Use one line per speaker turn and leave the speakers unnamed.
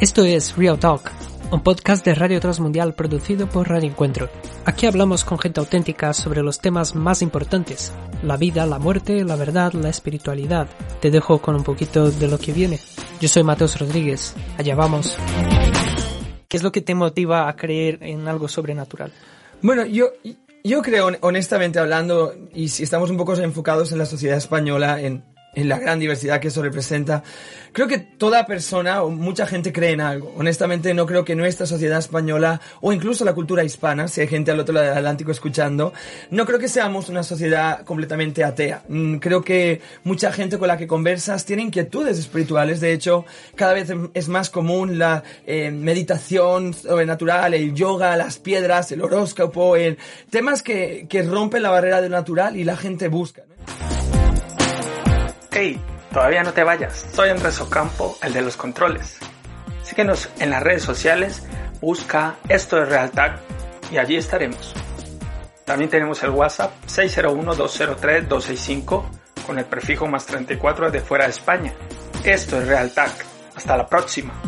Esto es Real Talk, un podcast de Radio Transmundial producido por Radio Encuentro. Aquí hablamos con gente auténtica sobre los temas más importantes, la vida, la muerte, la verdad, la espiritualidad. Te dejo con un poquito de lo que viene. Yo soy Mateos Rodríguez, allá vamos. ¿Qué es lo que te motiva a creer en algo sobrenatural?
Bueno, yo, yo creo, honestamente hablando, y si estamos un poco enfocados en la sociedad española, en en la gran diversidad que eso representa. Creo que toda persona o mucha gente cree en algo. Honestamente no creo que nuestra sociedad española o incluso la cultura hispana, si hay gente al otro lado del Atlántico escuchando, no creo que seamos una sociedad completamente atea. Mm, creo que mucha gente con la que conversas tiene inquietudes espirituales. De hecho, cada vez es más común la eh, meditación sobrenatural, el yoga, las piedras, el horóscopo, el, temas que, que rompen la barrera de lo natural y la gente busca.
Hey, todavía no te vayas, soy Andrés Ocampo, el de los controles. Síguenos en las redes sociales, busca esto de Realtag y allí estaremos. También tenemos el WhatsApp 601-203-265 con el prefijo más 34 de fuera de España. Esto es Realtag. Hasta la próxima.